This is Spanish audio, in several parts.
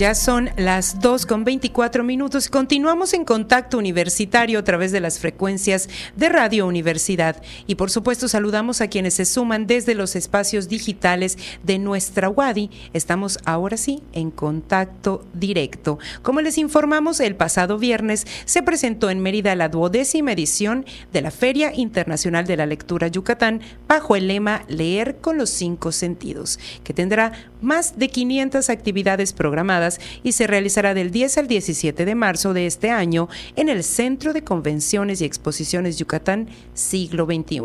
Ya son las 2 con 24 minutos. Continuamos en contacto universitario a través de las frecuencias de Radio Universidad. Y por supuesto saludamos a quienes se suman desde los espacios digitales de nuestra WADI. Estamos ahora sí en contacto directo. Como les informamos, el pasado viernes se presentó en Mérida la duodécima edición de la Feria Internacional de la Lectura Yucatán bajo el lema Leer con los cinco sentidos, que tendrá más de 500 actividades programadas y se realizará del 10 al 17 de marzo de este año en el Centro de Convenciones y Exposiciones Yucatán Siglo XXI.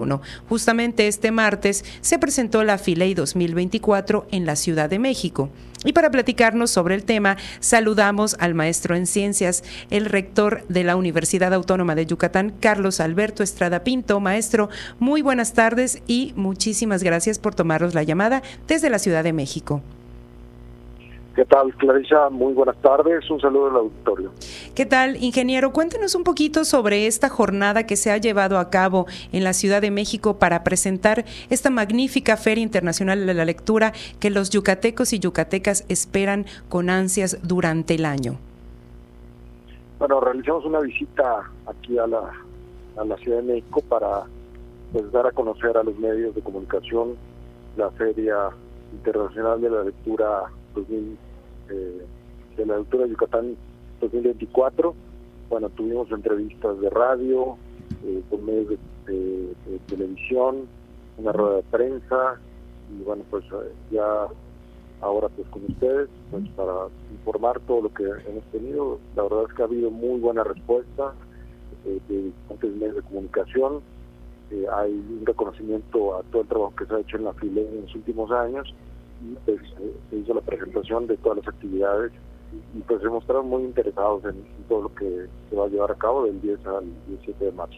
Justamente este martes se presentó la Filey 2024 en la Ciudad de México. Y para platicarnos sobre el tema, saludamos al maestro en ciencias, el rector de la Universidad Autónoma de Yucatán, Carlos Alberto Estrada Pinto. Maestro, muy buenas tardes y muchísimas gracias por tomarnos la llamada desde la Ciudad de México. ¿Qué tal, Clarisa? Muy buenas tardes. Un saludo al auditorio. ¿Qué tal, ingeniero? Cuéntenos un poquito sobre esta jornada que se ha llevado a cabo en la Ciudad de México para presentar esta magnífica Feria Internacional de la Lectura que los yucatecos y yucatecas esperan con ansias durante el año. Bueno, realizamos una visita aquí a la, a la Ciudad de México para pues, dar a conocer a los medios de comunicación la Feria Internacional de la Lectura 2000 eh, de la Lectura de Yucatán 2024. Bueno, tuvimos entrevistas de radio, eh, con medios de, televisión, una rueda de prensa y bueno, pues eh, ya ahora pues con ustedes, pues para informar todo lo que hemos tenido. La verdad es que ha habido muy buena respuesta de diferentes medios de comunicación. hay un reconocimiento a todo el trabajo que se ha hecho en la FILE en los últimos años pues, se hizo la presentación de todas las actividades y pues se mostraron muy interesados en, todo lo que se va a llevar a cabo del 10 al 17 de marzo.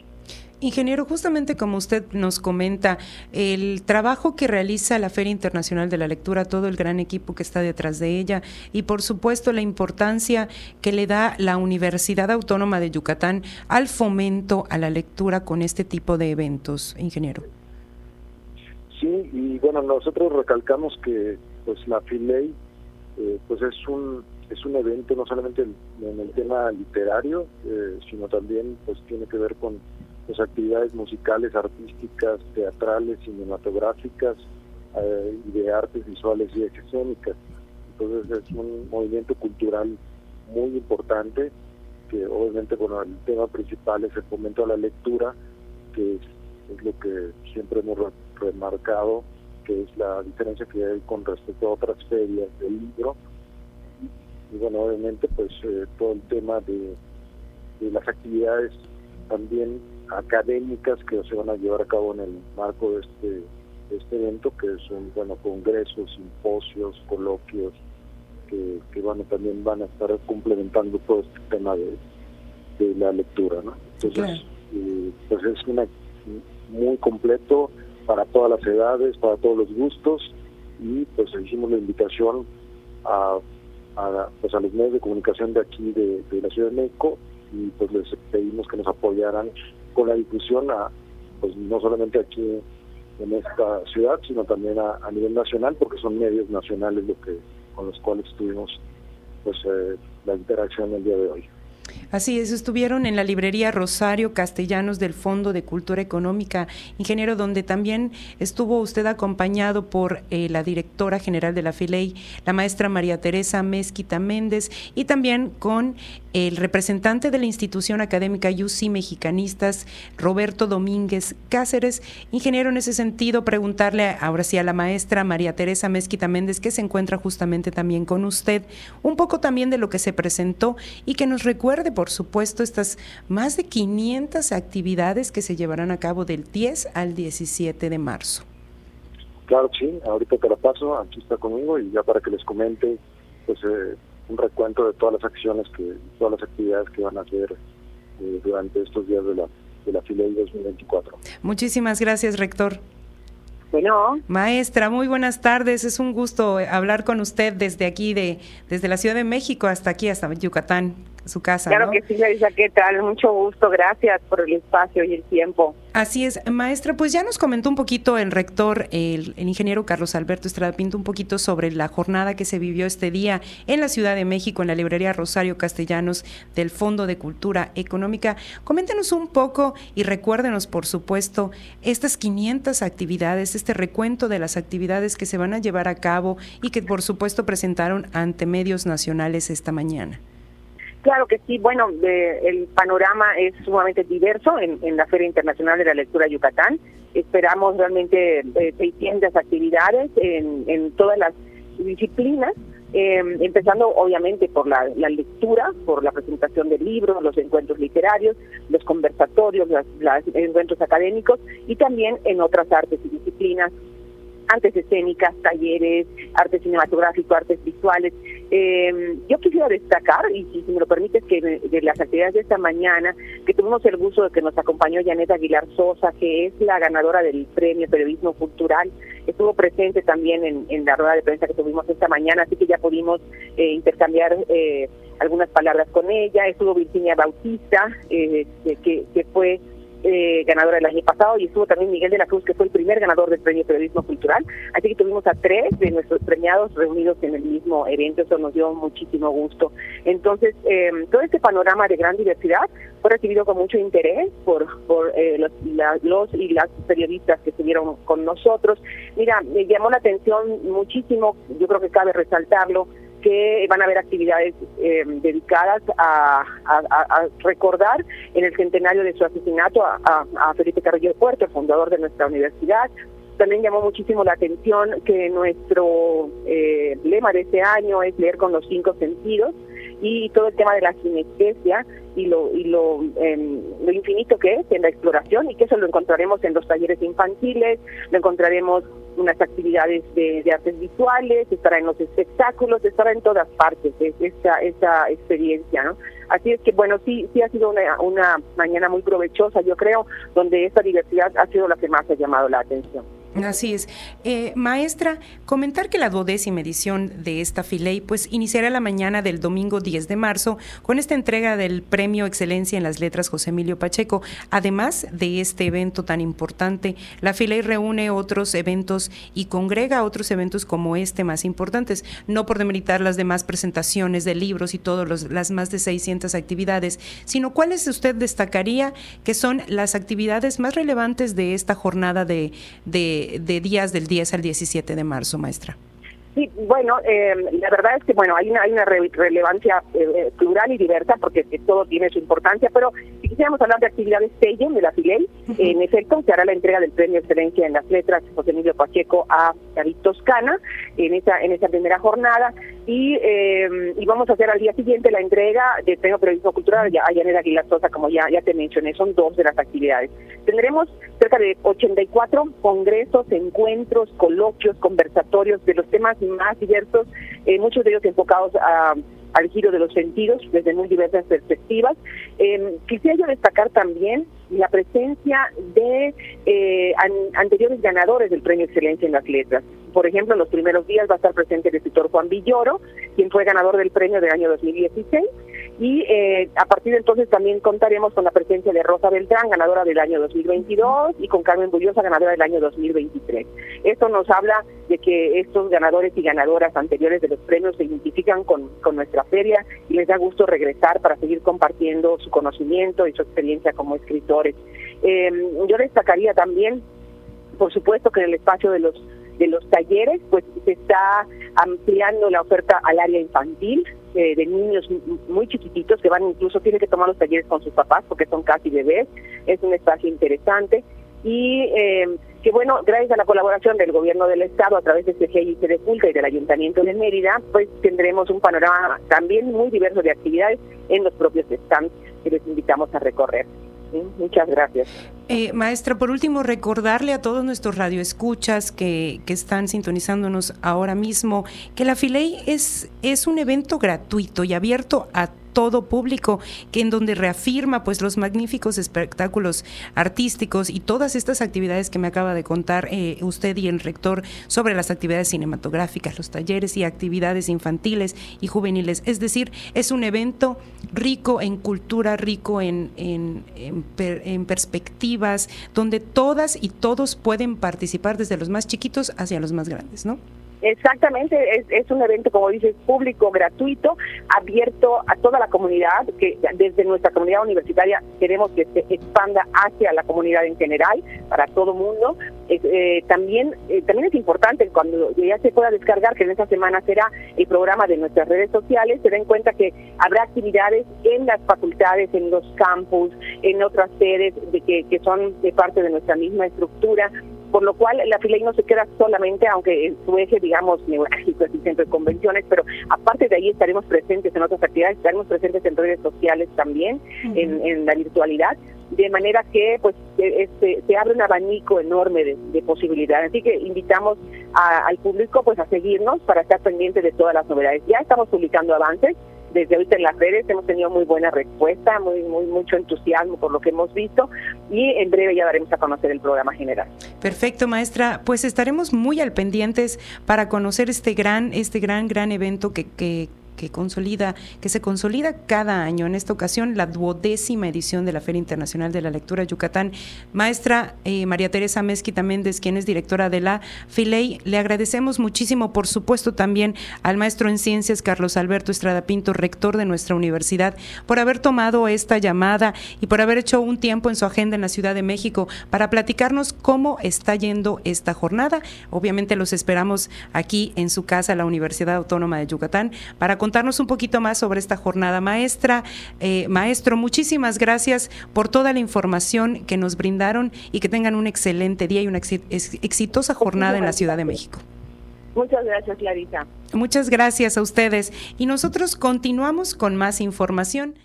Ingeniero, justamente como usted nos comenta, el trabajo que realiza la Feria Internacional de la Lectura, todo el gran equipo que está detrás de ella y por supuesto la importancia que le da la Universidad Autónoma de Yucatán al fomento a la lectura con este tipo de eventos, ingeniero. Sí, y bueno, nosotros recalcamos que pues la FILEI eh, pues es un es un evento no solamente en, el tema literario, eh, sino también pues tiene que ver con pues, actividades musicales, artísticas, teatrales, cinematográficas eh, y de artes visuales y escénicas. Entonces es un movimiento cultural muy importante que obviamente bueno el tema principal es el fomento a la lectura que es, es lo que siempre hemos remarcado, que es la diferencia que hay con respecto a otras ferias del libro. Y bueno, obviamente pues eh, todo el tema de, las actividades también académicas que se van a llevar a cabo en el marco de este, este evento, que son bueno congresos, simposios, coloquios, que, que bueno, también van a estar complementando todo este tema de, de la lectura. ¿no? Entonces, eh, pues es una muy completo para todas las edades, para todos los gustos y pues hicimos la invitación a, pues a los medios de comunicación de aquí de, la Ciudad de México y pues les pedimos que nos apoyaran con la difusión a pues no solamente aquí en esta ciudad sino también a, nivel nacional porque son medios nacionales lo que con los cuales tuvimos pues eh, la interacción el día de hoy. Así es, estuvieron en la librería Rosario Castellanos del Fondo de Cultura Económica, ingeniero, donde también estuvo usted acompañado por eh, la directora general de la FILEI, la maestra María Teresa Mezquita Méndez, y también con el representante de la institución académica UCI Mexicanistas, Roberto Domínguez Cáceres. Ingeniero, en ese sentido, preguntarle ahora sí a la maestra María Teresa Mezquita Méndez, que se encuentra justamente también con usted, un poco también de lo que se presentó y que nos recuerde, por supuesto, estas más de 500 actividades que se llevarán a cabo del 10 al 17 de marzo. Claro, sí, ahorita te la paso, aquí está conmigo y ya para que les comente, pues eh, un recuento de todas las acciones, que todas las actividades que van a hacer eh, durante estos días de la, de la 2024. Muchísimas gracias, rector. Bueno. Maestra, muy buenas tardes. Es un gusto hablar con usted desde aquí, de, desde la Ciudad de México hasta aquí, hasta Yucatán. Su casa. Claro que sí, Larisa, ¿qué tal? Mucho gusto, gracias por el espacio y el tiempo. Así es, maestra, pues ya nos comentó un poquito el rector, el, ingeniero Carlos Alberto Estrada Pinto, un poquito sobre la jornada que se vivió este día en la Ciudad de México, en la librería Rosario Castellanos del Fondo de Cultura Económica. Coméntenos un poco y recuérdenos, por supuesto, estas 500 actividades, este recuento de las actividades que se van a llevar a cabo y que, por supuesto, presentaron ante medios nacionales esta mañana. Claro que sí, bueno, el panorama es sumamente diverso en, la Feria Internacional de la Lectura Yucatán. Esperamos realmente eh, 600 actividades en, todas las disciplinas, em, empezando obviamente por la, lectura, por la presentación de libros, los encuentros literarios, los conversatorios, los encuentros académicos y también en otras artes y disciplinas artes escénicas, talleres, arte cinematográfico, artes visuales. Eh, yo quisiera destacar, y si, me lo permites, que de, las actividades de esta mañana, que tuvimos el gusto de que nos acompañó Janet Aguilar Sosa, que es la ganadora del premio Periodismo Cultural, estuvo presente también en, la rueda de prensa que tuvimos esta mañana, así que ya pudimos eh, intercambiar eh, algunas palabras con ella. Estuvo Virginia Bautista, que, que fue eh, ganadora del año pasado, y estuvo también Miguel de la Cruz, que fue el primer ganador del Premio Periodismo Cultural. Así que tuvimos a tres de nuestros premiados reunidos en el mismo evento, eso nos dio muchísimo gusto. Entonces, eh, todo este panorama de gran diversidad fue recibido con mucho interés por, por eh, los, los y las periodistas que estuvieron con nosotros. Mira, me llamó la atención muchísimo, yo creo que cabe resaltarlo, que van a haber actividades eh, dedicadas a, recordar en el centenario de su asesinato a, Felipe Carrillo Puerto, fundador de nuestra universidad. También llamó muchísimo la atención que nuestro eh, lema de este año es leer con los cinco sentidos y todo el tema de la sinestesia y lo y lo, em, lo infinito que es en la exploración y que eso lo encontraremos en los talleres infantiles, lo encontraremos unas actividades de, artes visuales, estará en los espectáculos, estará en todas partes esa, esa experiencia, ¿no? Así es que, bueno, sí, sí ha sido una, una mañana muy provechosa, yo creo, donde esta diversidad ha sido la que más ha llamado la atención. Así es. Eh, maestra, comentar que la duodécima edición de esta Filey pues iniciará la mañana del domingo 10 de marzo con esta entrega del Premio Excelencia en las Letras José Emilio Pacheco. Además de este evento tan importante, la Filey reúne otros eventos y congrega otros eventos como este más importantes, no por demeritar las demás presentaciones de libros y todas las más de 600 actividades, sino cuáles usted destacaría que son las actividades más relevantes de esta jornada de, de de, días del 10 al 17 de marzo, maestra? Sí, bueno, eh, la verdad es que bueno hay una, hay una relevancia eh, eh, plural y diversa porque todo tiene su importancia, pero si quisiéramos hablar de actividades sello de la FILEI, en efecto se hará la entrega del Premio Excelencia en las Letras José Emilio Pacheco a David Toscana en esa en esa primera jornada y, y vamos a hacer al día siguiente la entrega del Premio Periodismo Cultural a Yaneda Aguilar Sosa, como ya, ya te mencioné, son dos de las actividades. Tendremos cerca de 84 congresos, encuentros, coloquios, conversatorios de los temas más diversos, eh, muchos de ellos enfocados al giro de los sentidos desde muy diversas perspectivas. Eh, quisiera yo destacar también la presencia de eh, anteriores ganadores del Premio Excelencia en las Letras. Por ejemplo, en los primeros días va a estar presente el escritor Juan Villoro, quien fue ganador del premio del año 2016, y eh, a partir de entonces también contaremos con la presencia de Rosa Beltrán, ganadora del año 2022, y con Carmen Bullosa, ganadora del año 2023. Esto nos habla de que estos ganadores y ganadoras anteriores de los premios se identifican con, con nuestra feria y les da gusto regresar para seguir compartiendo su conocimiento y su experiencia como escritores. Eh, yo destacaría también, por supuesto, que en el espacio de los de los talleres, pues se está ampliando la oferta al área infantil, eh, de niños muy chiquititos que van incluso, tienen que tomar los talleres con sus papás porque son casi bebés, es un espacio interesante y eh, que bueno, gracias a la colaboración del gobierno del estado a través de CGI de Pulca y del Ayuntamiento de Mérida, pues tendremos un panorama también muy diverso de actividades en los propios stands que les invitamos a recorrer. Muchas gracias. Eh, maestra, por último, recordarle a todos nuestros radioescuchas que, que están sintonizándonos ahora mismo que la Filey es, es un evento gratuito y abierto a todo público, que en donde reafirma pues los magníficos espectáculos artísticos y todas estas actividades que me acaba de contar eh, usted y el rector sobre las actividades cinematográficas, los talleres y actividades infantiles y juveniles. Es decir, es un evento rico en cultura, rico en, en, en, donde todas y todos pueden participar desde los más chiquitos hacia los más grandes, ¿no? Exactamente, es, un evento, como dices, público, gratuito, abierto a toda la comunidad, que desde nuestra comunidad universitaria queremos que se expanda hacia la comunidad en general, para todo mundo. Eh, también, eh, también es importante cuando ya se pueda descargar, que en esta semana será el programa de nuestras redes sociales, se den cuenta que habrá actividades en las facultades, en los campus, en otras sedes de que, que son de parte de nuestra misma estructura por lo cual la FILEI no se queda solamente, aunque en su eje, digamos, neurálgico es el centro de convenciones, pero aparte de ahí estaremos presentes en otras actividades, estaremos presentes en redes sociales también, en, la virtualidad, de manera que pues este, se abre un abanico enorme de, posibilidades. Así que invitamos al público pues a seguirnos para estar pendiente de todas las novedades. Ya estamos publicando avances, desde ahorita en las redes hemos tenido muy buena respuesta, muy, muy mucho entusiasmo por lo que hemos visto y en breve ya daremos a conocer el programa general. Perfecto, maestra. Pues estaremos muy al pendientes para conocer este gran, este gran, gran evento que, que que consolida, que se consolida cada año. En esta ocasión, la duodécima edición de la Feria Internacional de la Lectura Yucatán. Maestra eh, María Teresa Mezquita Méndez, quien es directora de la FILEI, le agradecemos muchísimo, por supuesto, también al maestro en ciencias Carlos Alberto Estrada Pinto, rector de nuestra universidad, por haber tomado esta llamada y por haber hecho un tiempo en su agenda en la Ciudad de México para platicarnos cómo está yendo esta jornada. Obviamente los esperamos aquí en su casa, la Universidad Autónoma de Yucatán, para contarnos un poquito más sobre esta jornada. Maestra, eh, maestro, muchísimas gracias por toda la información que nos brindaron y que tengan un excelente día y una exitosa jornada en la Ciudad de México. Muchas gracias, Clarita. Muchas gracias a ustedes. Y nosotros continuamos con más información.